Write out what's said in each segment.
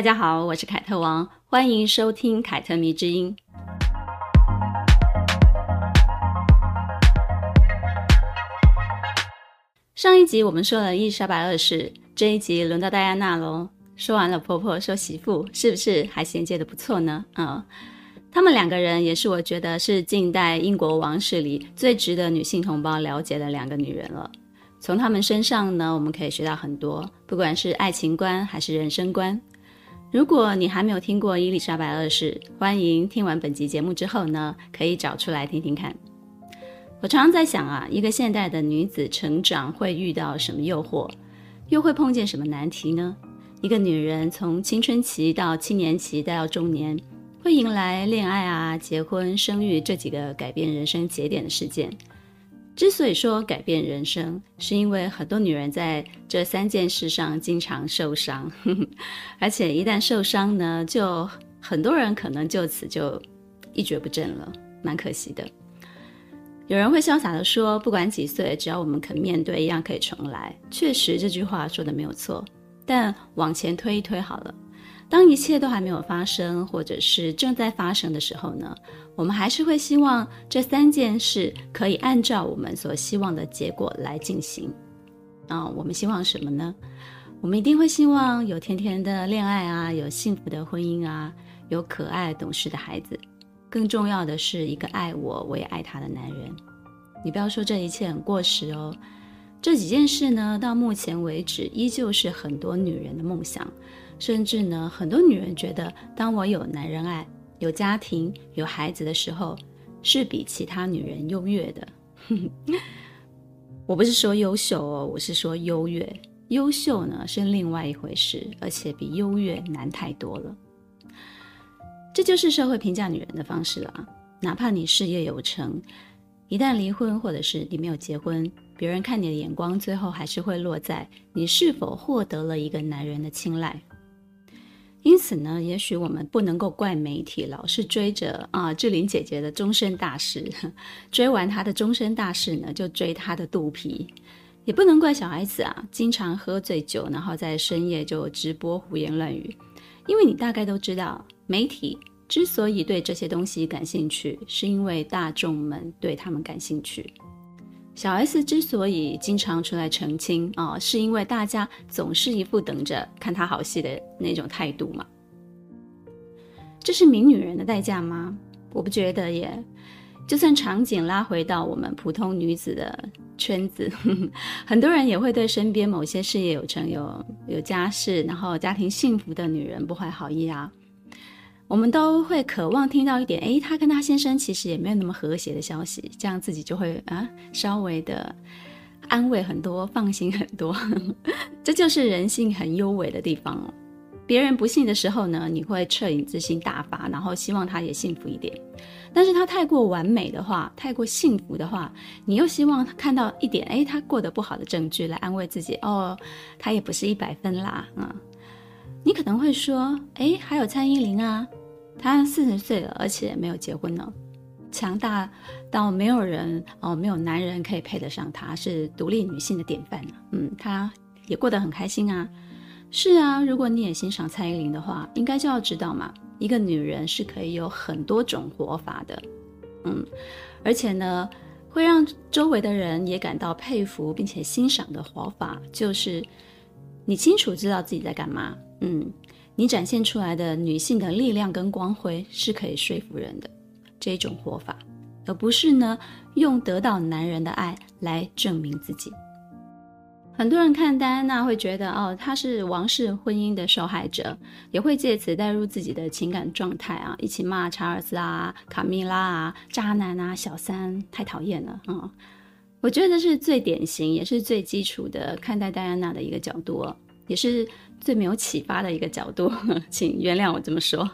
大家好，我是凯特王，欢迎收听凯特迷之音。上一集我们说了伊丽莎白二世，这一集轮到戴安娜喽。说完了婆婆，说媳妇，是不是还衔接的不错呢？嗯，他们两个人也是我觉得是近代英国王室里最值得女性同胞了解的两个女人了。从他们身上呢，我们可以学到很多，不管是爱情观还是人生观。如果你还没有听过伊丽莎白二世，欢迎听完本集节目之后呢，可以找出来听听看。我常常在想啊，一个现代的女子成长会遇到什么诱惑，又会碰见什么难题呢？一个女人从青春期到青年期再到中年，会迎来恋爱啊、结婚、生育这几个改变人生节点的事件。之所以说改变人生，是因为很多女人在这三件事上经常受伤，而且一旦受伤呢，就很多人可能就此就一蹶不振了，蛮可惜的。有人会潇洒地说：“不管几岁，只要我们肯面对，一样可以重来。”确实，这句话说的没有错。但往前推一推好了，当一切都还没有发生，或者是正在发生的时候呢，我们还是会希望这三件事可以按照我们所希望的结果来进行。啊，我们希望什么呢？我们一定会希望有甜甜的恋爱啊，有幸福的婚姻啊，有可爱懂事的孩子。更重要的是一个爱我，我也爱他的男人。你不要说这一切很过时哦，这几件事呢，到目前为止依旧是很多女人的梦想，甚至呢，很多女人觉得，当我有男人爱、有家庭、有孩子的时候，是比其他女人优越的。我不是说优秀哦，我是说优越。优秀呢是另外一回事，而且比优越难太多了。这就是社会评价女人的方式了啊！哪怕你事业有成，一旦离婚或者是你没有结婚，别人看你的眼光最后还是会落在你是否获得了一个男人的青睐。因此呢，也许我们不能够怪媒体老是追着啊志玲姐姐的终身大事，追完她的终身大事呢，就追她的肚皮；也不能怪小孩子啊，经常喝醉酒，然后在深夜就直播胡言乱语。因为你大概都知道，媒体之所以对这些东西感兴趣，是因为大众们对他们感兴趣。小 S 之所以经常出来澄清啊，是因为大家总是一副等着看她好戏的那种态度嘛。这是名女人的代价吗？我不觉得耶。就算场景拉回到我们普通女子的圈子，呵呵，很多人也会对身边某些事业有成、有有家室，然后家庭幸福的女人不怀好意啊。我们都会渴望听到一点，诶，她跟她先生其实也没有那么和谐的消息，这样自己就会啊稍微的安慰很多，放心很多。这就是人性很幽微的地方。别人不幸的时候呢，你会恻隐之心大发，然后希望他也幸福一点。但是他太过完美的话，太过幸福的话，你又希望看到一点，诶，他过得不好的证据来安慰自己。哦，他也不是一百分啦，嗯。你可能会说，诶，还有蔡依林啊，她四十岁了，而且没有结婚呢，强大到没有人哦，没有男人可以配得上她，是独立女性的典范。嗯，她也过得很开心啊。是啊，如果你也欣赏蔡依林的话，应该就要知道嘛，一个女人是可以有很多种活法的，嗯，而且呢，会让周围的人也感到佩服并且欣赏的活法，就是你清楚知道自己在干嘛，嗯，你展现出来的女性的力量跟光辉是可以说服人的这种活法，而不是呢用得到男人的爱来证明自己。很多人看戴安娜会觉得，哦，她是王室婚姻的受害者，也会借此带入自己的情感状态啊，一起骂查尔斯啊、卡米拉啊、渣男啊、小三，太讨厌了啊、我觉得是最典型，也是最基础的看待戴安娜的一个角度，也是最没有启发的一个角度，请原谅我这么说。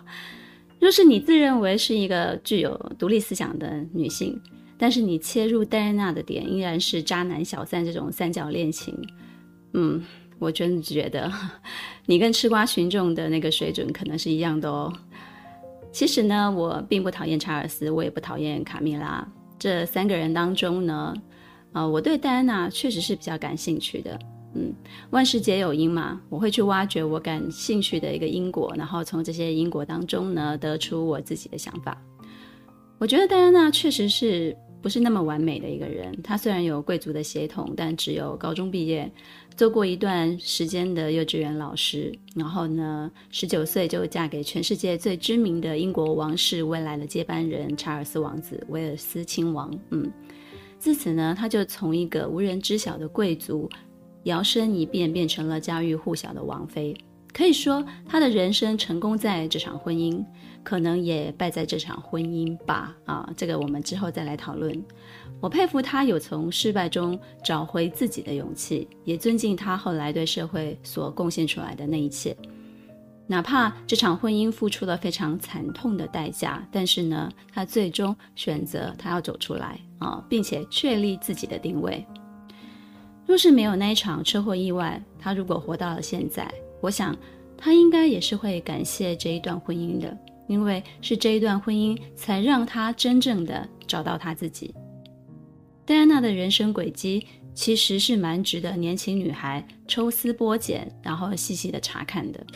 若是你自认为是一个具有独立思想的女性，但是你切入戴安娜的点依然是渣男小三这种三角恋情，嗯，我真的觉得你跟吃瓜群众的那个水准可能是一样的哦。其实呢，我并不讨厌查尔斯，我也不讨厌卡蜜拉。这三个人当中呢，呃，我对戴安娜确实是比较感兴趣的。嗯，万事皆有因嘛，我会去挖掘我感兴趣的一个因果，然后从这些因果当中呢，得出我自己的想法。我觉得戴安娜确实是不是那么完美的一个人。她虽然有贵族的血统，但只有高中毕业。做过一段时间的幼稚园老师，然后呢，十九岁就嫁给全世界最知名的英国王室未来的接班人查尔斯王子，威尔斯亲王。嗯，自此呢，他就从一个无人知晓的贵族，摇身一变变成了家喻户晓的王妃。可以说，她的人生成功在这场婚姻，可能也败在这场婚姻吧。啊，这个我们之后再来讨论。我佩服她有从失败中找回自己的勇气，也尊敬她后来对社会所贡献出来的那一切。哪怕这场婚姻付出了非常惨痛的代价，但是呢，她最终选择她要走出来啊，并且确立自己的定位。若是没有那一场车祸意外，他如果活到了现在，我想他应该也是会感谢这一段婚姻的，因为是这一段婚姻才让他真正的找到他自己。戴安娜的人生轨迹其实是蛮值得年轻女孩抽丝剥茧，然后细细的查看的，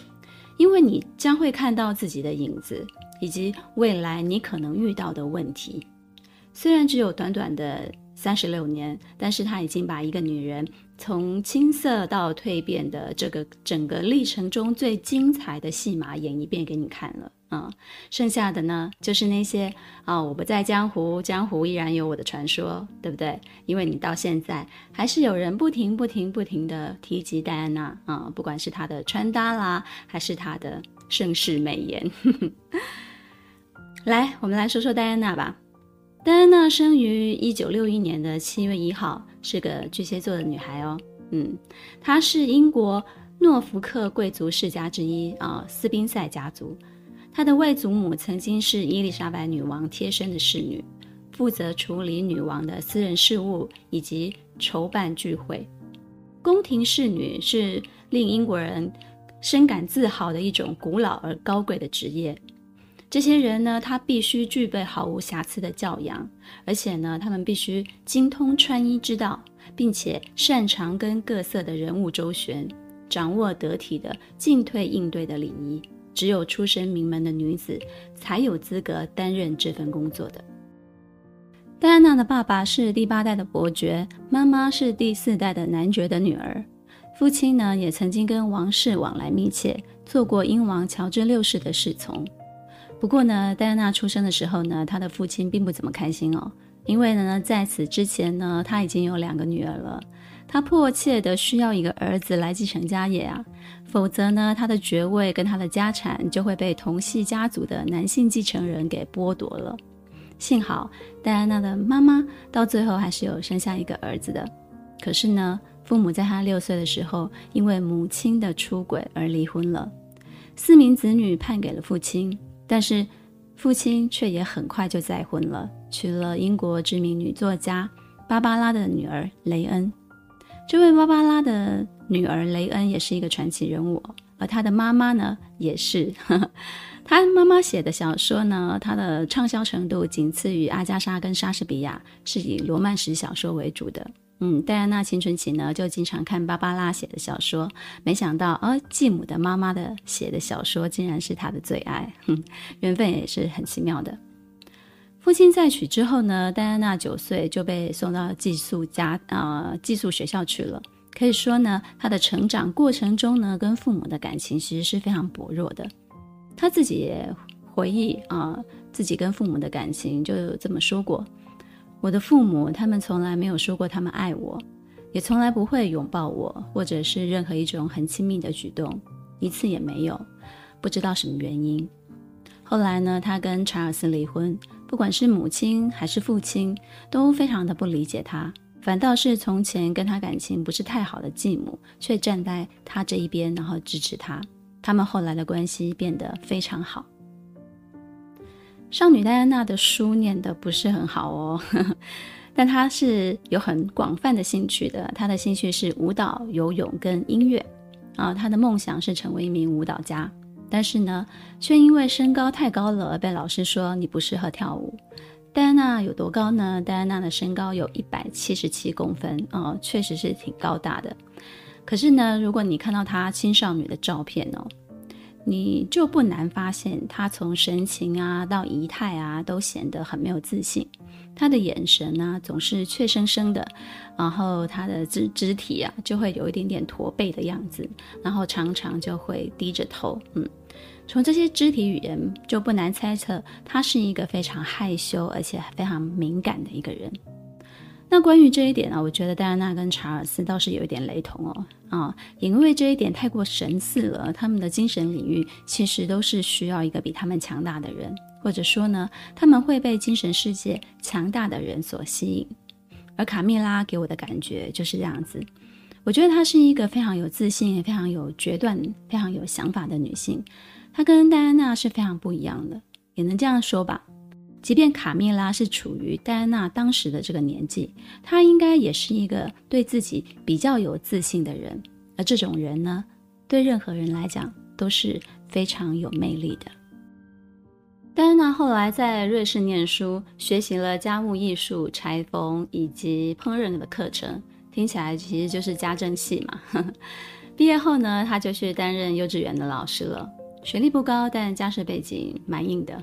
因为你将会看到自己的影子，以及未来你可能遇到的问题。虽然只有短短的三十六年，但是他已经把一个女人从青涩到蜕变的这个整个历程中最精彩的戏码演一遍给你看了。啊、剩下的呢，就是那些啊、我不在江湖，江湖依然有我的传说，对不对？因为你到现在还是有人不停、不停、不停的提及戴安娜啊、不管是她的穿搭啦，还是她的盛世美颜。来，我们来说说戴安娜吧。戴安娜生于一九六一年的七月一号，是个巨蟹座的女孩哦。嗯，她是英国诺福克贵族世家之一啊，斯宾塞家族。她的外祖母曾经是伊丽莎白女王贴身的侍女，负责处理女王的私人事务以及筹办聚会。宫廷侍女是令英国人深感自豪的一种古老而高贵的职业。这些人呢，他必须具备毫无瑕疵的教养，而且呢，他们必须精通穿衣之道，并且擅长跟各色的人物周旋，掌握得体的进退应对的礼仪。只有出身名门的女子才有资格担任这份工作的。戴安娜的爸爸是第八代的伯爵，妈妈是第四代的男爵的女儿，父亲呢也曾经跟王室往来密切，做过英王乔治六世的侍从。不过呢，戴安娜出生的时候呢，她的父亲并不怎么开心哦，因为呢，在此之前呢，他已经有两个女儿了。他迫切的需要一个儿子来继承家业啊，否则呢，他的爵位跟他的家产就会被同系家族的男性继承人给剥夺了。幸好戴安娜的妈妈到最后还是有生下一个儿子的，可是呢，父母在他六岁的时候因为母亲的出轨而离婚了，四名子女判给了父亲，但是父亲却也很快就再婚了，娶了英国知名女作家芭芭拉的女儿雷恩。这位芭芭拉的女儿雷恩也是一个传奇人物，而她的妈妈呢，也是。呵呵，她妈妈写的小说呢，她的畅销程度仅次于阿加莎跟莎士比亚，是以罗曼史小说为主的。嗯，戴安娜青春期呢，就经常看芭芭拉写的小说，没想到，哦，继母的妈妈的写的小说竟然是她的最爱，哼，缘分也是很奇妙的。父亲再娶之后呢，戴安娜九岁就被送到寄宿家啊、呃、寄宿学校去了。可以说呢，她的成长过程中呢，跟父母的感情其实是非常薄弱的。她自己也回忆啊、自己跟父母的感情就这么说过：我的父母他们从来没有说过他们爱我，也从来不会拥抱我，或者是任何一种很亲密的举动，一次也没有。不知道什么原因。后来呢，他跟查尔斯离婚。不管是母亲还是父亲，都非常的不理解他，反倒是从前跟他感情不是太好的继母，却站在他这一边，然后支持他。他们后来的关系变得非常好。少女戴安娜的书念得不是很好哦，但她是有很广泛的兴趣的。她的兴趣是舞蹈、游泳跟音乐啊。她的梦想是成为一名舞蹈家，但是呢，却因为身高太高了，而被老师说你不适合跳舞。戴安娜有多高呢？戴安娜的身高有一百七十七公分啊，确实是挺高大的。可是呢，如果你看到她青少女的照片哦。你就不难发现，他从神情啊到仪态啊，都显得很没有自信。他的眼神呢、啊，总是怯生生的，然后他的肢肢体啊，就会有一点点驼背的样子，然后常常就会低着头。嗯，从这些肢体语言就不难猜测，他是一个非常害羞而且非常敏感的一个人。那关于这一点呢，我觉得戴安娜跟查尔斯倒是有一点雷同哦，啊，因为这一点太过神似了，他们的精神领域其实都是需要一个比他们强大的人，或者说呢，他们会被精神世界强大的人所吸引。而卡蜜拉给我的感觉就是这样子，我觉得她是一个非常有自信、也非常有决断、非常有想法的女性，她跟戴安娜是非常不一样的，也能这样说吧。即便卡蜜拉是处于戴安娜当时的这个年纪，她应该也是一个对自己比较有自信的人。而这种人呢，对任何人来讲都是非常有魅力的。戴安娜后来在瑞士念书，学习了家务艺术、裁缝以及烹饪的课程，听起来其实就是家政系嘛。毕业后呢，她就去担任幼稚园的老师了。学历不高，但家世背景蛮硬的，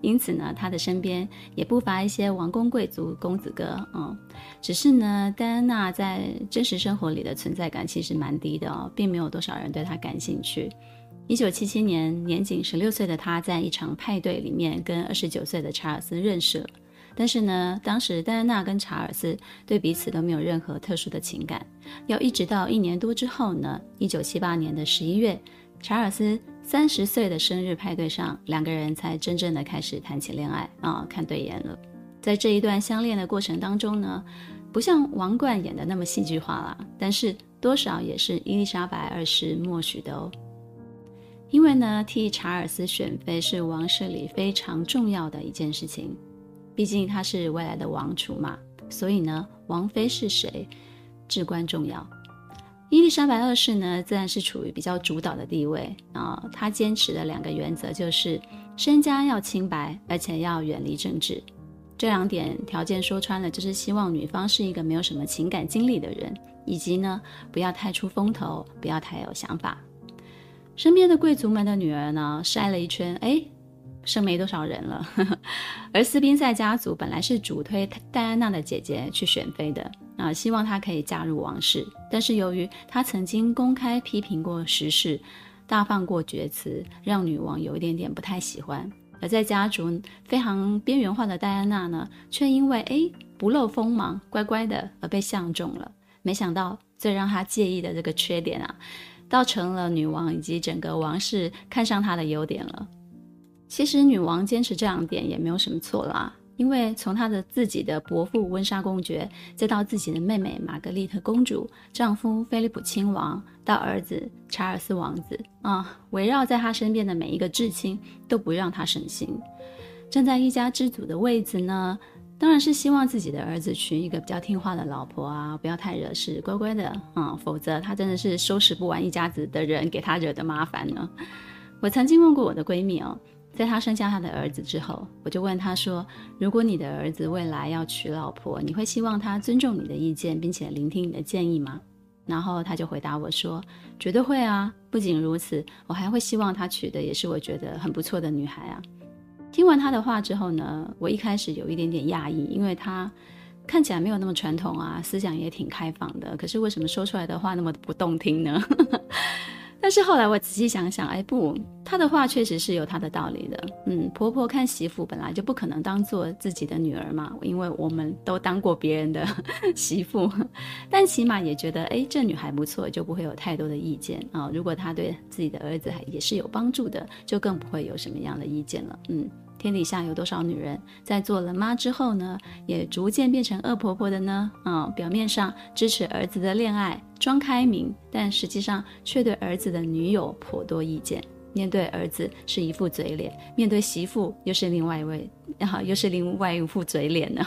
因此呢，他的身边也不乏一些王公贵族、公子哥。嗯，只是呢，戴安娜在真实生活里的存在感其实蛮低的哦，并没有多少人对她感兴趣。一九七七年，年仅十六岁的她在一场派对里面跟二十九岁的查尔斯认识了，但是呢，当时戴安娜跟查尔斯对彼此都没有任何特殊的情感。要一直到一年多之后呢，一九七八年的十一月。查尔斯三十岁的生日派对上，两个人才真正的开始谈起恋爱啊，看对眼了。在这一段相恋的过程当中呢，不像王冠演的那么戏剧化啦，但是多少也是伊丽莎白二世默许的哦。因为呢，替查尔斯选妃是王室里非常重要的一件事情，毕竟他是未来的王储嘛，所以呢，王妃是谁至关重要。伊丽莎白二世呢，自然是处于比较主导的地位啊。她坚持的两个原则就是：身家要清白，而且要远离政治。这两点条件说穿了，就是希望女方是一个没有什么情感经历的人，以及呢，不要太出风头，不要太有想法。身边的贵族们的女儿呢，筛了一圈，哎。剩没多少人了，而斯宾塞家族本来是主推戴安娜的姐姐去选妃的啊，希望她可以嫁入王室。但是由于她曾经公开批评过时事，大放过厥词，让女王有一点点不太喜欢。而在家族非常边缘化的戴安娜呢，却因为诶不露锋芒，乖乖的而被相中了。没想到最让她介意的这个缺点啊，倒成了女王以及整个王室看上她的优点了。其实女王坚持这两点也没有什么错啦，因为从他的自己的伯父温莎公爵，再到自己的妹妹玛格丽特公主，丈夫菲利普亲王，到儿子查尔斯王子啊，围绕在他身边的每一个至亲都不让他省心。站在一家之主的位子呢，当然是希望自己的儿子娶一个比较听话的老婆啊，不要太惹事，乖乖的啊，否则他真的是收拾不完一家子的人给他惹的麻烦呢。我曾经问过我的闺蜜哦。在他生下他的儿子之后，我就问他说：“如果你的儿子未来要娶老婆，你会希望他尊重你的意见，并且聆听你的建议吗？”然后他就回答我说：“绝对会啊！不仅如此，我还会希望他娶的也是我觉得很不错的女孩啊。”听完他的话之后呢，我一开始有一点点讶异，因为他看起来没有那么传统啊，思想也挺开放的。可是为什么说出来的话那么不动听呢？但是后来我仔细想想，哎，不，她的话确实是有她的道理的。嗯，婆婆看媳妇本来就不可能当做自己的女儿嘛，因为我们都当过别人的 媳妇，但起码也觉得，哎，这女孩不错，就不会有太多的意见啊，如果她对自己的儿子也是有帮助的，就更不会有什么样的意见了。嗯。天底下有多少女人在做了妈之后呢，也逐渐变成恶婆婆的呢？啊、表面上支持儿子的恋爱，装开明，但实际上却对儿子的女友颇多意见。面对儿子是一副嘴脸，面对媳妇又是另外一位，啊，又是另外一副嘴脸呢。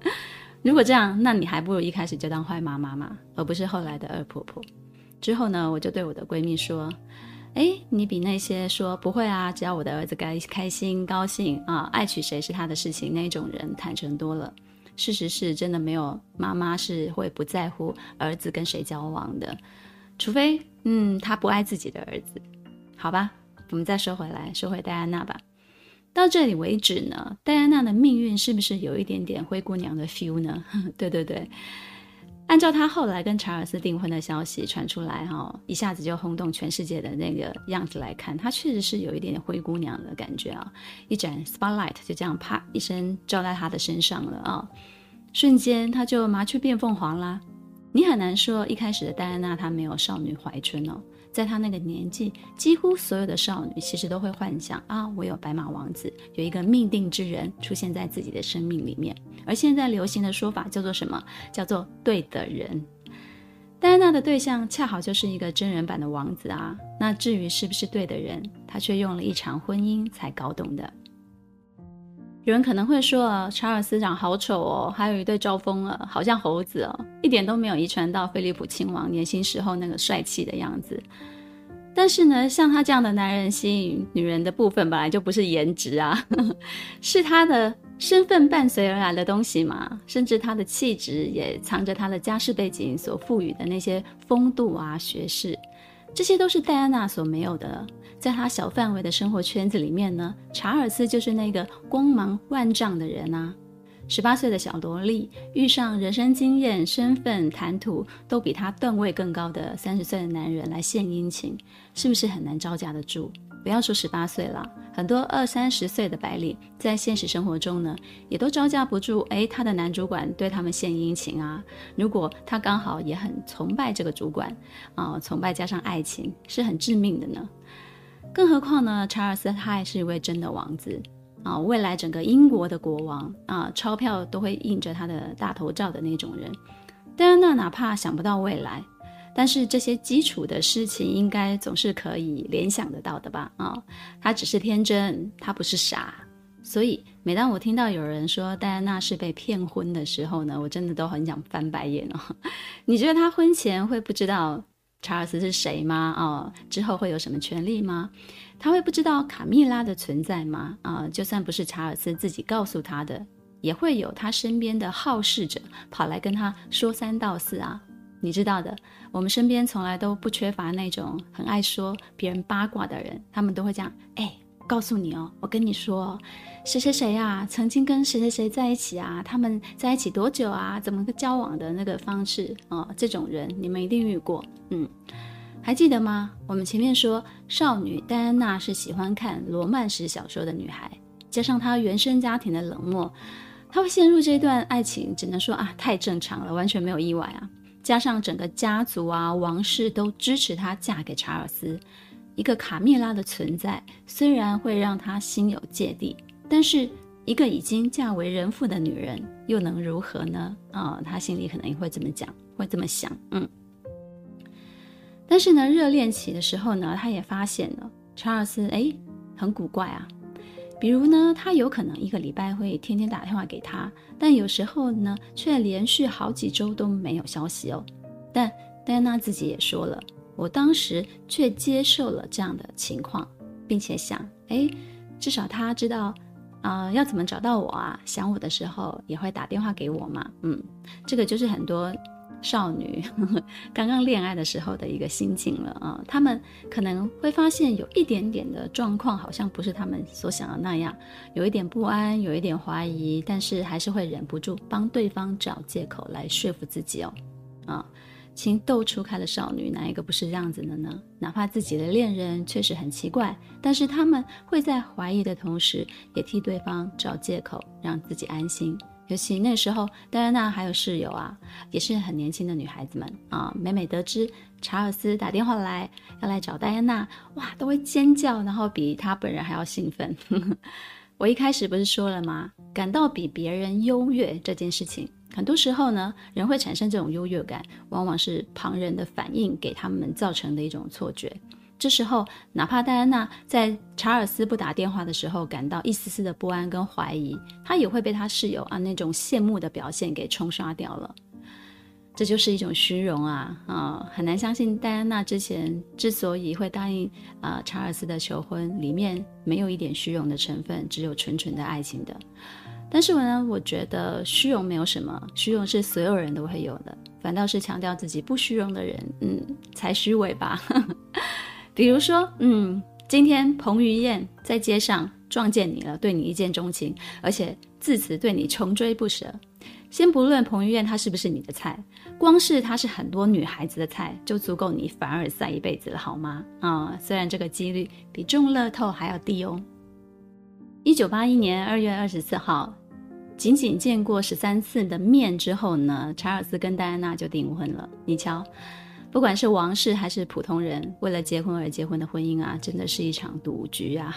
如果这样，那你还不如一开始就当坏妈妈嘛，而不是后来的二婆婆。之后呢，我就对我的闺蜜说：“哎，你比那些说不会啊，只要我的儿子该开心高兴啊，爱娶谁是他的事情那种人坦诚多了。事实是真的没有妈妈是会不在乎儿子跟谁交往的，除非嗯，他不爱自己的儿子。好吧，我们再说回来，说回戴安娜吧。”到这里为止呢，戴安娜的命运是不是有一点点灰姑娘的 feel 呢？对 对对，按照她后来跟查尔斯订婚的消息传出来，哈，一下子就轰动全世界的那个样子来看，她确实是有一点点灰姑娘的感觉啊！一盏 spotlight 就这样啪一声照在她的身上了啊，瞬间她就麻雀变凤凰啦！你很难说一开始的戴安娜她没有少女怀春哦。在她那个年纪，几乎所有的少女其实都会幻想啊，我有白马王子，有一个命定之人出现在自己的生命里面。而现在流行的说法叫做什么？叫做对的人。戴安娜的对象恰好就是一个真人版的王子啊。那至于是不是对的人，她却用了一场婚姻才搞懂的。有人可能会说啊，查尔斯长好丑哦，还有一对招风耳，好像猴子哦，一点都没有遗传到菲利普亲王年轻时候那个帅气的样子。但是呢，像他这样的男人吸引女人的部分本来就不是颜值啊，是他的身份伴随而来的东西嘛，甚至他的气质也藏着他的家世背景所赋予的那些风度啊、学识，这些都是戴安娜所没有的。在她小范围的生活圈子里面呢，查尔斯就是那个光芒万丈的人啊。十八岁的小萝莉遇上人生经验、身份、谈吐都比她段位更高的三十岁的男人来献殷勤，是不是很难招架得住？不要说十八岁了，很多二三十岁的白领在现实生活中呢，也都招架不住。哎，他的男主管对他们献殷勤啊，如果他刚好也很崇拜这个主管啊，崇拜加上爱情，是很致命的呢。更何况呢，查尔斯他还是一位真的王子啊，未来整个英国的国王啊，钞票都会印着他的大头照的那种人。戴安娜哪怕想不到未来，但是这些基础的事情应该总是可以联想得到的吧？啊，他只是天真，他不是傻。所以每当我听到有人说戴安娜是被骗婚的时候呢，我真的都很想翻白眼哦。你觉得他婚前会不知道查尔斯是谁吗？哦，之后会有什么权利吗？他会不知道卡蜜拉的存在吗？啊、就算不是查尔斯自己告诉他的，也会有他身边的好事者跑来跟他说三道四啊。你知道的，我们身边从来都不缺乏那种很爱说别人八卦的人，他们都会这样，哎。告诉你哦，我跟你说，谁谁谁呀，曾经跟谁谁谁在一起啊？他们在一起多久啊？怎么个交往的那个方式哦，这种人你们一定遇过，嗯，还记得吗？我们前面说，少女戴安娜是喜欢看罗曼史小说的女孩，加上她原生家庭的冷漠，她会陷入这段爱情，只能说啊，太正常了，完全没有意外啊。加上整个家族啊，王室都支持她嫁给查尔斯。一个卡蜜拉的存在，虽然会让她心有芥蒂，但是一个已经嫁为人妇的女人又能如何呢？啊、她心里可能也会这么讲，会这么想，嗯。但是呢，热恋期的时候呢，她也发现了查尔斯，哎，很古怪啊。比如呢，他有可能一个礼拜会天天打电话给他，但有时候呢，却连续好几周都没有消息哦。但戴安娜自己也说了。我当时却接受了这样的情况，并且想，哎，至少他知道，啊、要怎么找到我啊？想我的时候也会打电话给我嘛。嗯，这个就是很多少女呵呵 刚刚恋爱的时候的一个心境了啊。他们可能会发现有一点点的状况好像不是他们所想的那样，有一点不安，有一点怀疑，但是还是会忍不住帮对方找借口来说服自己哦，啊。情窦初开的少女，哪一个不是这样子的呢？哪怕自己的恋人确实很奇怪，但是他们会在怀疑的同时，也替对方找借口，让自己安心。尤其那时候，戴安娜还有室友啊，也是很年轻的女孩子们啊，每每得知查尔斯打电话来要来找戴安娜，哇，都会尖叫，然后比她本人还要兴奋。我一开始不是说了吗？感到比别人优越这件事情。很多时候呢，人会产生这种优越感，往往是旁人的反应给他们造成的一种错觉。这时候，哪怕戴安娜在查尔斯不打电话的时候感到一丝丝的不安跟怀疑，她也会被她室友啊那种羡慕的表现给冲刷掉了。这就是一种虚荣啊啊！很难相信戴安娜之前之所以会答应啊查尔斯的求婚，里面没有一点虚荣的成分，只有纯纯的爱情的。但是呢，我觉得虚荣没有什么，虚荣是所有人都会有的，反倒是强调自己不虚荣的人，嗯，才虚伪吧。比如说，嗯，今天彭于晏在街上撞见你了，对你一见钟情，而且自此对你穷追不舍。先不论彭于晏他是不是你的菜，光是他是很多女孩子的菜，就足够你凡尔赛一辈子了，好吗？啊、嗯，虽然这个几率比中乐透还要低哦。一九八一年二月二十四号，仅仅见过十三次的面之后呢，查尔斯跟戴安娜就订婚了。你瞧。不管是王室还是普通人，为了结婚而结婚的婚姻啊，真的是一场赌局啊！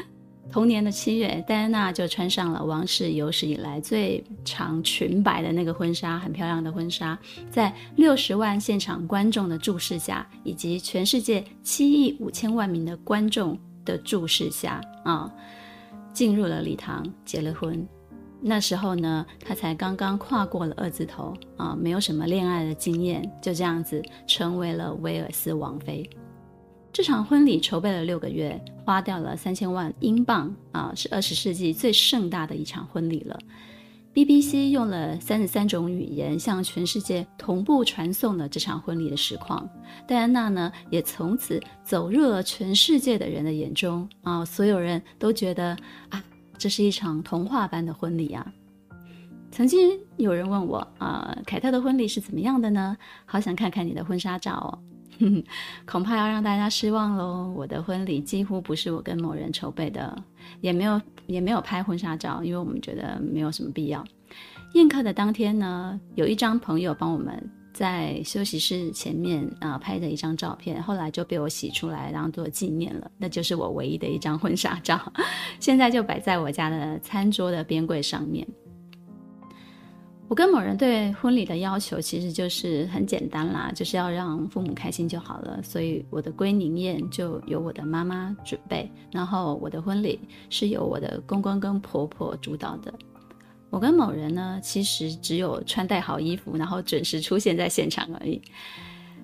同年的七月，戴安娜就穿上了王室有史以来最长裙摆的那个婚纱，很漂亮的婚纱，在六十万现场观众的注视下，以及全世界七亿五千万名的观众的注视下啊，进入了礼堂，结了婚。那时候呢，她才刚刚跨过了二字头啊，没有什么恋爱的经验，就这样子成为了威尔斯王妃。这场婚礼筹备了六个月，花掉了三千万英镑啊，是二十世纪最盛大的一场婚礼了。BBC 用了三十三种语言向全世界同步传送了这场婚礼的实况。戴安娜呢，也从此走入了全世界的人的眼中啊，所有人都觉得啊。这是一场童话般的婚礼啊！曾经有人问我啊，凯特的婚礼是怎么样的呢？好想看看你的婚纱照哦。恐怕要让大家失望喽。我的婚礼几乎不是我跟某人筹备的，也没有也没有拍婚纱照，因为我们觉得没有什么必要。宴客的当天呢，有一张朋友帮我们。在休息室前面啊拍的一张照片，后来就被我洗出来当做纪念了。那就是我唯一的一张婚纱照，现在就摆在我家的餐桌的边柜上面。我跟某人对婚礼的要求其实就是很简单啦，就是要让父母开心就好了。所以我的归宁宴就由我的妈妈准备，然后我的婚礼是由我的公公跟婆婆主导的。我跟某人呢，其实只有穿戴好衣服，然后准时出现在现场而已。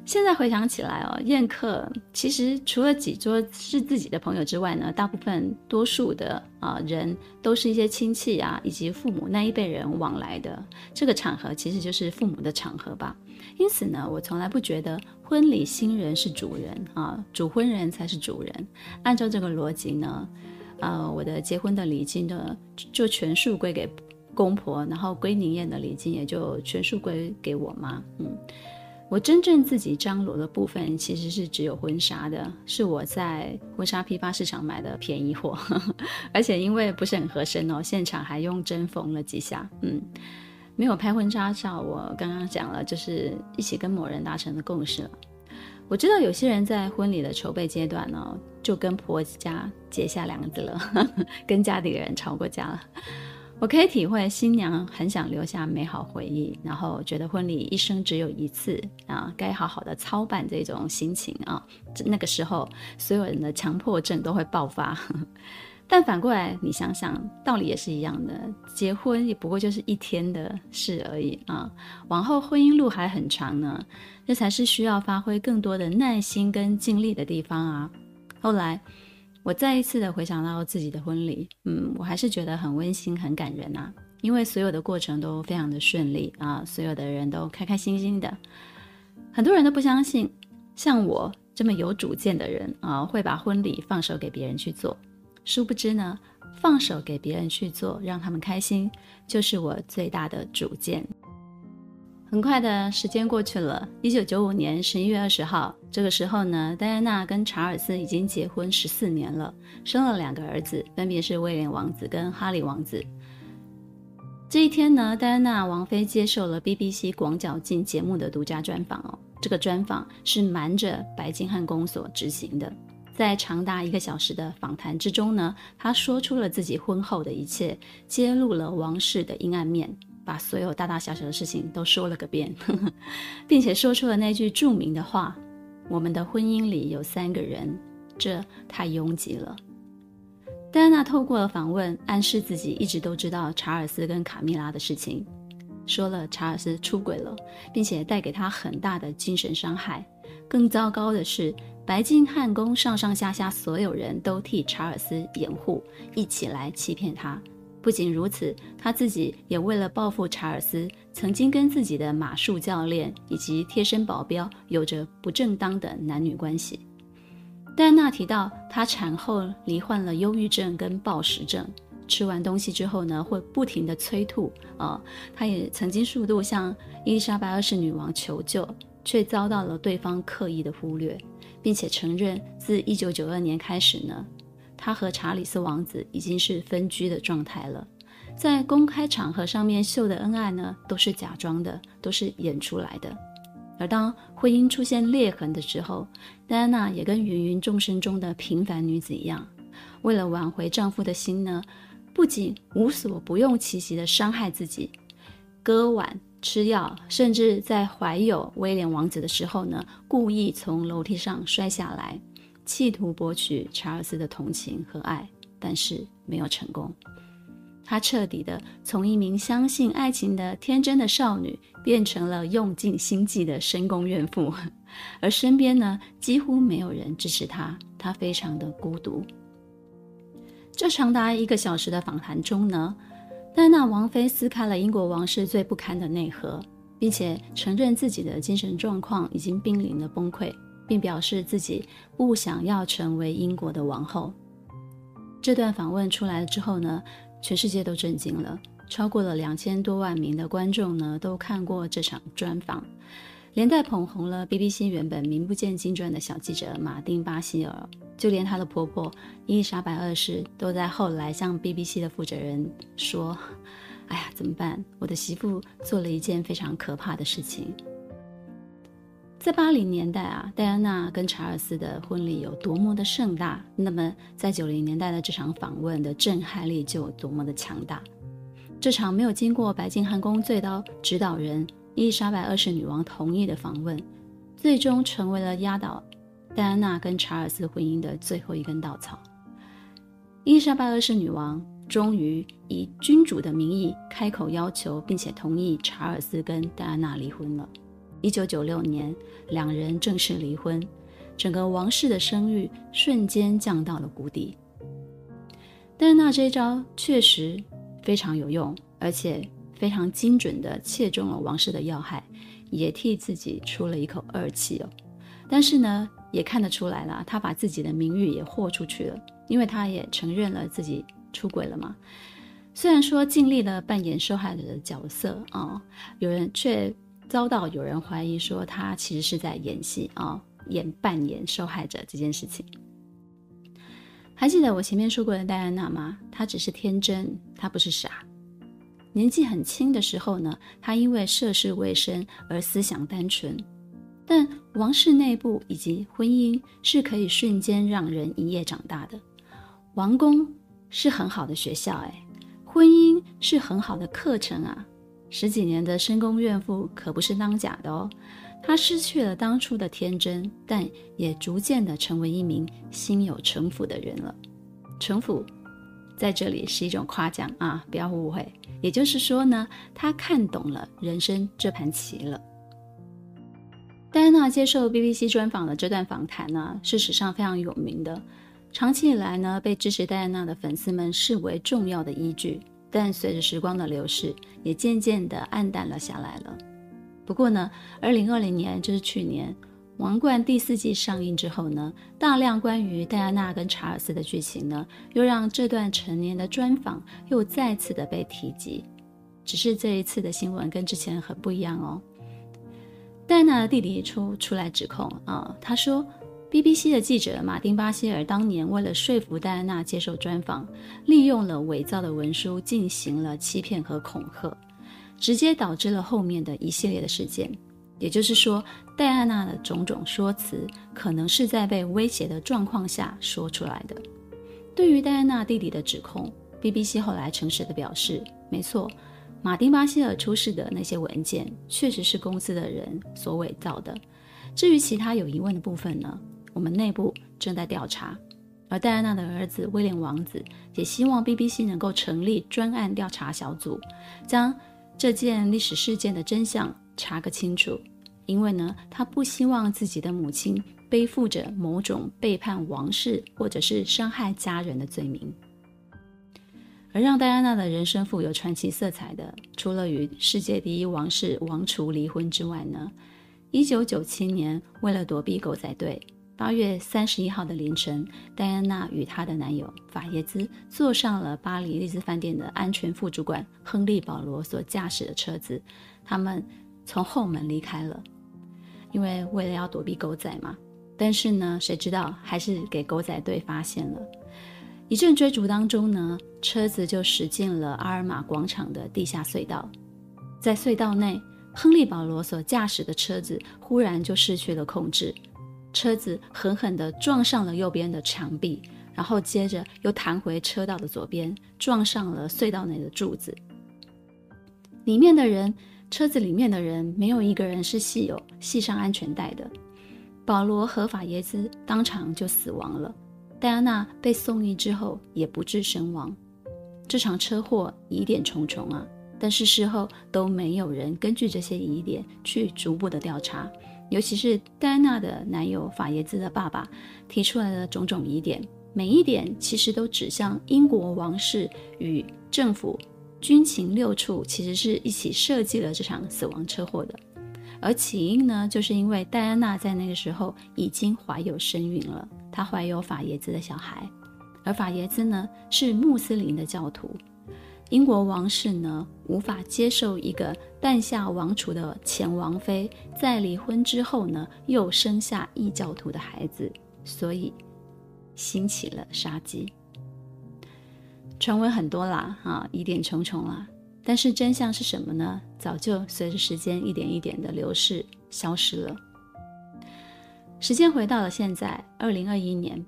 现在回想起来哦，宴客其实除了几桌是自己的朋友之外呢，大部分多数的啊、人都是一些亲戚啊，以及父母那一辈人往来的。这个场合其实就是父母的场合吧。因此呢，我从来不觉得婚礼新人是主人啊，主婚人才是主人。按照这个逻辑呢，呃，我的结婚的礼金呢，就全数归给。公婆，然后归宁宴的礼金也就全数归给我妈。嗯，我真正自己张罗的部分其实是只有婚纱的，是我在婚纱批发市场买的便宜货，而且因为不是很合身哦，现场还用针缝了几下。嗯，没有拍婚纱照，我刚刚讲了，就是一起跟某人达成的共识了。我知道有些人在婚礼的筹备阶段呢，就跟婆家结下梁子了，跟家里人吵过架了。我可以体会新娘很想留下美好回忆，然后觉得婚礼一生只有一次啊，该好好的操办这种心情啊。那个时候，所有人的强迫症都会爆发。但反过来，你想想，道理也是一样的，结婚也不过就是一天的事而已啊。往后婚姻路还很长呢，这才是需要发挥更多的耐心跟尽力的地方啊。后来。我再一次的回想到自己的婚礼，嗯，我还是觉得很温馨、很感人啊，因为所有的过程都非常的顺利啊，所有的人都开开心心的。很多人都不相信，像我这么有主见的人啊，会把婚礼放手给别人去做。殊不知呢，放手给别人去做，让他们开心，就是我最大的主见。很快的时间过去了，一九九五年十一月二十号，这个时候呢，戴安娜跟查尔斯已经结婚十四年了，生了两个儿子，分别是威廉王子跟哈利王子。这一天呢，戴安娜王妃接受了 BBC 广角镜节目的独家专访哦，这个专访是瞒着白金汉宫所执行的，在长达一个小时的访谈之中呢，她说出了自己婚后的一切，揭露了王室的阴暗面。把所有大大小小的事情都说了个遍，并且说出了那句著名的话：“我们的婚姻里有三个人，这太拥挤了。戴安娜透过了访问，暗示自己一直都知道查尔斯跟卡蜜拉的事情，说了查尔斯出轨了，并且带给他很大的精神伤害。更糟糕的是，白金汉宫上上下下所有人都替查尔斯掩护，一起来欺骗他。不仅如此，他自己也为了报复查尔斯，曾经跟自己的马术教练以及贴身保镖有着不正当的男女关系。戴安娜提到，她产后罹患了忧郁症跟暴食症，吃完东西之后呢，会不停地催吐啊。她也曾经数度向伊丽莎白二世女王求救，却遭到了对方刻意的忽略，并且承认自1992年开始呢，她和查理斯王子已经是分居的状态了。在公开场合上面秀的恩爱呢，都是假装的，都是演出来的。而当婚姻出现裂痕的时候，戴安娜也跟芸芸众生中的平凡女子一样，为了挽回丈夫的心呢，不仅无所不用其极的伤害自己，割腕、吃药，甚至在怀有威廉王子的时候呢，故意从楼梯上摔下来，企图博取查尔斯的同情和爱，但是没有成功。她彻底的从一名相信爱情的天真的少女，变成了用尽心计的深宫怨妇，而身边呢，几乎没有人支持她，她非常的孤独。这长达一个小时的访谈中呢，戴安娜王妃撕开了英国王室最不堪的内核，并且承认自己的精神状况已经濒临了崩溃，并表示自己不想要成为英国的王后。这段访问出来了之后呢，全世界都震惊了，超过了两千多万名的观众呢，都看过这场专访，连带捧红了 BBC 原本名不见经传的小记者马丁·巴希尔，就连她的婆婆伊丽莎白二世都在后来向 BBC 的负责人说：“哎呀，怎么办？我的媳妇做了一件非常可怕的事情。”在八零年代啊，戴安娜跟查尔斯的婚礼有多么的盛大，那么在九零年代的这场访问的震撼力就有多么的强大。这场没有经过白金汉宫最高指导人伊丽莎白二世女王同意的访问，最终成为了压倒戴安娜跟查尔斯婚姻的最后一根稻草。伊丽莎白二世女王终于以君主的名义开口要求，并且同意查尔斯跟戴安娜离婚了。一九九六年，两人正式离婚，整个王室的声誉瞬间降到了谷底。戴安娜这一招确实非常有用，而且非常精准地切中了王室的要害，也替自己出了一口恶气哦。但是呢，也看得出来了，她把自己的名誉也豁出去了，因为她也承认了自己出轨了嘛。虽然说尽力了扮演受害者的角色啊、有人却。遭到有人怀疑说他其实是在演戏啊、演扮演受害者这件事情。还记得我前面说过的戴安娜吗？她只是天真，她不是傻。年纪很轻的时候呢，她因为涉世未深而思想单纯。但王室内部以及婚姻是可以瞬间让人一夜长大的。王宫是很好的学校，哎，婚姻是很好的课程啊。十几年的深宫怨妇可不是当假的哦，她失去了当初的天真，但也逐渐的成为一名心有城府的人了。城府在这里是一种夸奖啊，不要误会。也就是说呢，她看懂了人生这盘棋了。戴安娜接受 BBC 专访的这段访谈呢，是史上非常有名的，长期以来呢，被支持戴安娜的粉丝们视为重要的依据。但随着时光的流逝，也渐渐的黯淡了下来了。不过呢，二零二零年就是去年，《王冠》第四季上映之后呢，大量关于戴安娜跟查尔斯的剧情呢，又让这段陈年的专访又再次的被提及。只是这一次的新闻跟之前很不一样哦。戴安娜的弟弟出出来指控啊，他说。BBC 的记者马丁·巴希尔当年为了说服戴安娜接受专访，利用了伪造的文书进行了欺骗和恐吓，直接导致了后面的一系列的事件。也就是说，戴安娜的种种说辞可能是在被威胁的状况下说出来的。对于戴安娜弟弟的指控，BBC 后来诚实地表示，没错，马丁·巴希尔出示的那些文件确实是公司的人所伪造的。至于其他有疑问的部分呢，我们内部正在调查。而戴安娜的儿子威廉王子也希望 BBC 能够成立专案调查小组，将这件历史事件的真相查个清楚。因为呢，他不希望自己的母亲背负着某种背叛王室或者是伤害家人的罪名。而让戴安娜的人生富有传奇色彩的，除了与世界第一王室王储离婚之外呢，一九九七年为了躲避狗仔队。八月三十一号的凌晨，戴安娜与她的男友法耶兹坐上了巴黎丽兹饭店的安全副主管亨利·保罗所驾驶的车子，他们从后门离开了，因为为了要躲避狗仔嘛。但是呢，谁知道还是给狗仔队发现了。一阵追逐当中呢，车子就驶进了阿尔玛广场的地下隧道，在隧道内，亨利·保罗所驾驶的车子忽然就失去了控制。车子狠狠地撞上了右边的墙壁，然后接着又弹回车道的左边，撞上了隧道内的柱子。里面的人，车子里面的人，没有一个人是系有系上安全带的。保罗和法耶兹当场就死亡了，戴安娜被送医之后也不治身亡。这场车祸疑点重重啊，但是事后都没有人根据这些疑点去逐步的调查。尤其是戴安娜的男友法耶兹的爸爸提出来的种种疑点，每一点其实都指向英国王室与政府军情六处其实是一起设计了这场死亡车祸的。而起因呢，就是因为戴安娜在那个时候已经怀有身孕了，她怀有法耶兹的小孩，而法耶兹呢是穆斯林的教徒。英国王室呢，无法接受一个诞下王储的前王妃在离婚之后呢，又生下异教徒的孩子，所以兴起了杀机。传闻很多啦，啊，疑点重重啦。但是真相是什么呢？早就随着时间一点一点的流逝消失了。时间回到了现在，二零二一年。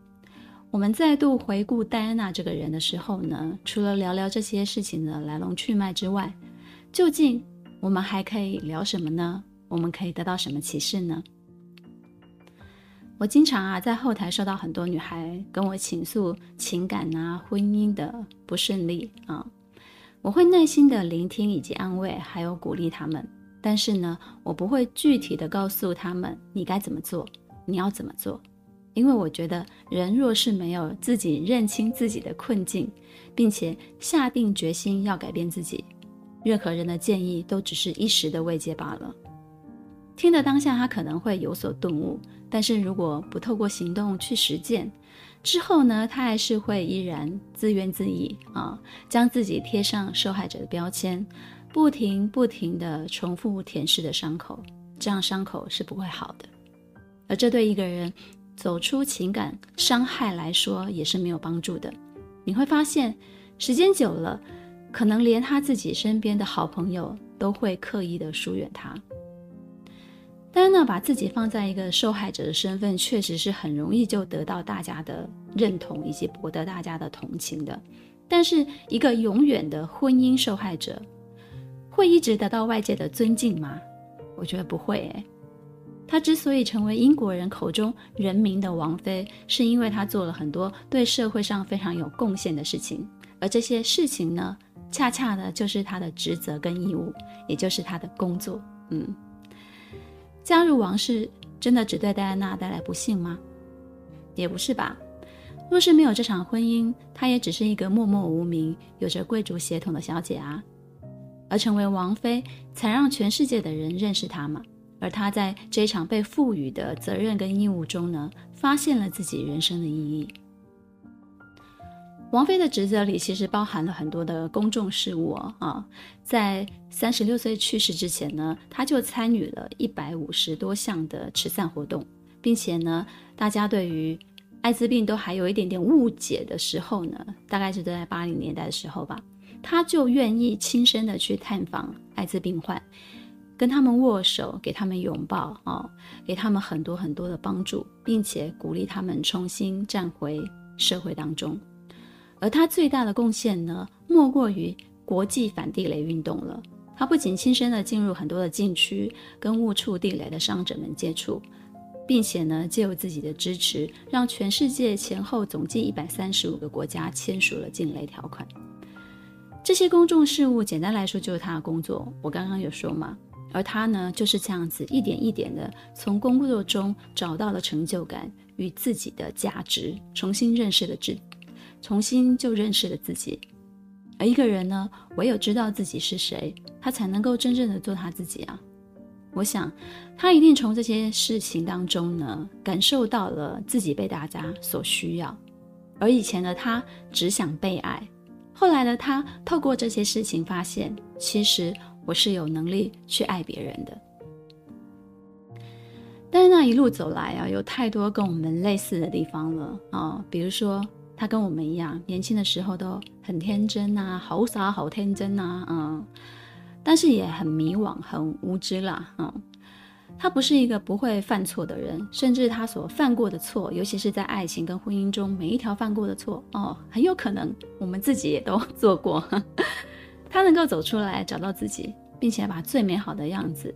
我们再度回顾戴安娜这个人的时候呢，除了聊聊这些事情的来龙去脉之外，究竟我们还可以聊什么呢？我们可以得到什么启示呢？我经常啊在后台收到很多女孩跟我倾诉情感啊、婚姻的不顺利啊，我会耐心的聆听以及安慰，还有鼓励她们，但是呢，我不会具体的告诉她们你该怎么做，你要怎么做。因为我觉得，人若是没有自己认清自己的困境，并且下定决心要改变自己，任何人的建议都只是一时的慰藉罢了。听的当下，他可能会有所顿悟，但是如果不透过行动去实践，之后呢，他还是会依然自怨自艾啊，将自己贴上受害者的标签，不停不停地重复舔舐的伤口，这样伤口是不会好的，而这对一个人。走出情感伤害来说也是没有帮助的。你会发现，时间久了，可能连他自己身边的好朋友都会刻意的疏远他。但是呢，把自己放在一个受害者的身份，确实是很容易就得到大家的认同以及博得大家的同情的。但是，一个永远的婚姻受害者，会一直得到外界的尊敬吗？我觉得不会诶。她之所以成为英国人口中人民的王妃，是因为她做了很多对社会上非常有贡献的事情，而这些事情呢，恰恰的就是她的职责跟义务，也就是她的工作。嗯，加入王室真的只对戴安娜带来不幸吗？也不是吧。若是没有这场婚姻，她也只是一个默默无名、有着贵族血统的小姐啊。而成为王妃，才让全世界的人认识她嘛。而她在这场被赋予的责任跟义务中呢，发现了自己人生的意义。王菲的职责里其实包含了很多的公众事务哦，啊，在三十六岁去世之前呢，她就参与了一百五十多项的慈善活动，并且呢，大家对于艾滋病都还有一点点误解的时候呢，大概是在八零年代的时候吧，他就愿意亲身的去探访艾滋病患。跟他们握手，给他们拥抱啊、哦，给他们很多很多的帮助，并且鼓励他们重新站回社会当中。而他最大的贡献呢，莫过于国际反地雷运动了。他不仅亲身的进入很多的禁区，跟误触地雷的伤者们接触，并且呢，借由自己的支持，让全世界前后总计一百三十五个国家签署了禁雷条款。这些公众事务，简单来说就是他的工作。我刚刚有说嘛，而他呢，就是这样子一点一点的从工作中找到了成就感与自己的价值，重新认识了自，重新就认识了自己。而一个人呢，唯有知道自己是谁，他才能够真正的做他自己啊。我想，他一定从这些事情当中呢，感受到了自己被大家所需要。而以前的他只想被爱，后来的他透过这些事情发现，其实我是有能力去爱别人的。但是那一路走来啊，有太多跟我们类似的地方了啊，比如说他跟我们一样，年轻的时候都很天真啊，好傻好天真啊，嗯。但是也很迷惘，很无知啦。嗯，他不是一个不会犯错的人，甚至他所犯过的错，尤其是在爱情跟婚姻中，每一条犯过的错，哦，很有可能我们自己也都做过。他能够走出来，找到自己，并且把最美好的样子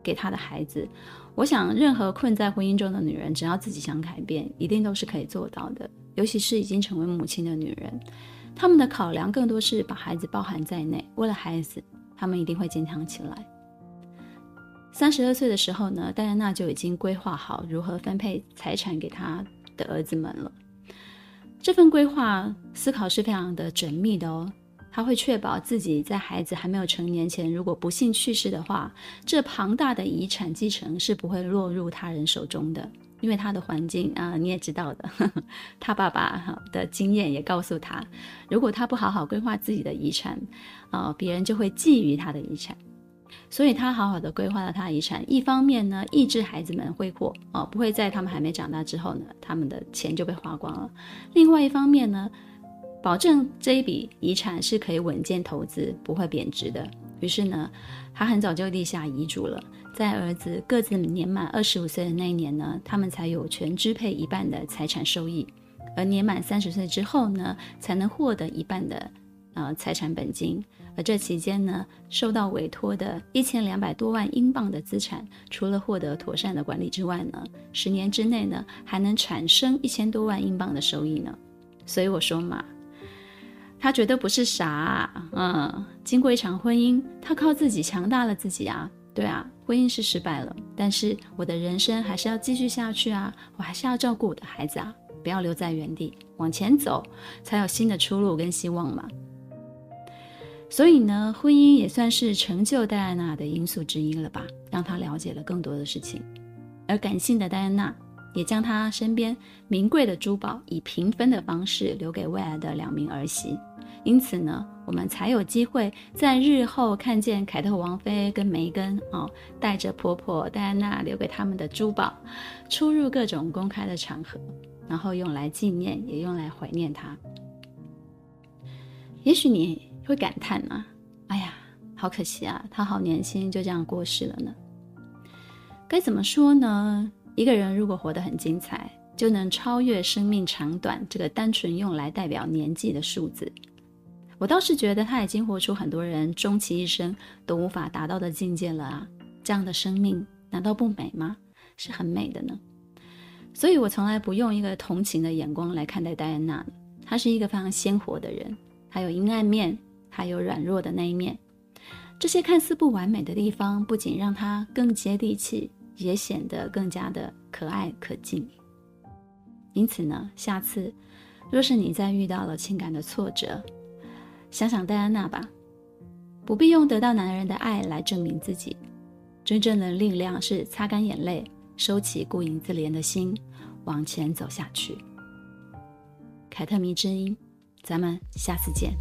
给他的孩子。我想，任何困在婚姻中的女人，只要自己想改变，一定都是可以做到的。尤其是已经成为母亲的女人，她们的考量更多是把孩子包含在内，为了孩子。他们一定会坚强起来。三十二岁的时候呢，戴安娜就已经规划好如何分配财产给她的儿子们了。这份规划思考是非常的缜密的哦。她会确保自己在孩子还没有成年前，如果不幸去世的话，这庞大的遗产继承是不会落入他人手中的。因为他的环境啊，你也知道的，呵呵，他爸爸的经验也告诉他，如果他不好好规划自己的遗产。啊，别人就会觊觎他的遗产，所以他好好的规划了他的遗产。一方面呢，抑制孩子们挥霍，啊，不会在他们还没长大之后呢，他们的钱就被花光了。另外一方面呢，保证这一笔遗产是可以稳健投资，不会贬值的。于是呢，他很早就立下遗嘱了，在儿子各自年满二十五岁的那一年呢，他们才有权支配一半的财产收益，而年满三十岁之后呢，才能获得一半的。呃，财产本金，而这期间呢，受到委托的一千两百多万英镑的资产，除了获得妥善的管理之外呢，十年之内呢，还能产生一千多万英镑的收益呢。所以我说嘛，他绝对不是傻啊，嗯，经过一场婚姻，他靠自己强大了自己啊，对啊，婚姻是失败了，但是我的人生还是要继续下去啊，我还是要照顾我的孩子啊，不要留在原地，往前走，才有新的出路跟希望嘛。所以呢，婚姻也算是成就戴安娜的因素之一了吧，让她了解了更多的事情。而感性的戴安娜也将他身边名贵的珠宝以平分的方式留给未来的两名儿媳。因此呢，我们才有机会在日后看见凯特王妃跟梅根哦，带着婆婆戴安娜留给他们的珠宝，出入各种公开的场合，然后用来纪念，也用来怀念她。也许你。会感叹啊，哎呀，好可惜啊，他好年轻就这样过世了呢。该怎么说呢？一个人如果活得很精彩，就能超越生命长短这个单纯用来代表年纪的数字。我倒是觉得他已经活出很多人终其一生都无法达到的境界了啊！这样的生命难道不美吗？是很美的呢。所以我从来不用一个同情的眼光来看待戴安娜，她是一个非常鲜活的人，她有阴暗面。她有软弱的那一面，这些看似不完美的地方，不仅让她更接地气，也显得更加的可爱可敬。因此呢，下次若是你再遇到了情感的挫折，想想戴安娜吧，不必用得到男人的爱来证明自己，真正的力量是擦干眼泪，收起顾影自怜的心，往前走下去。凯特迷之音，咱们下次见。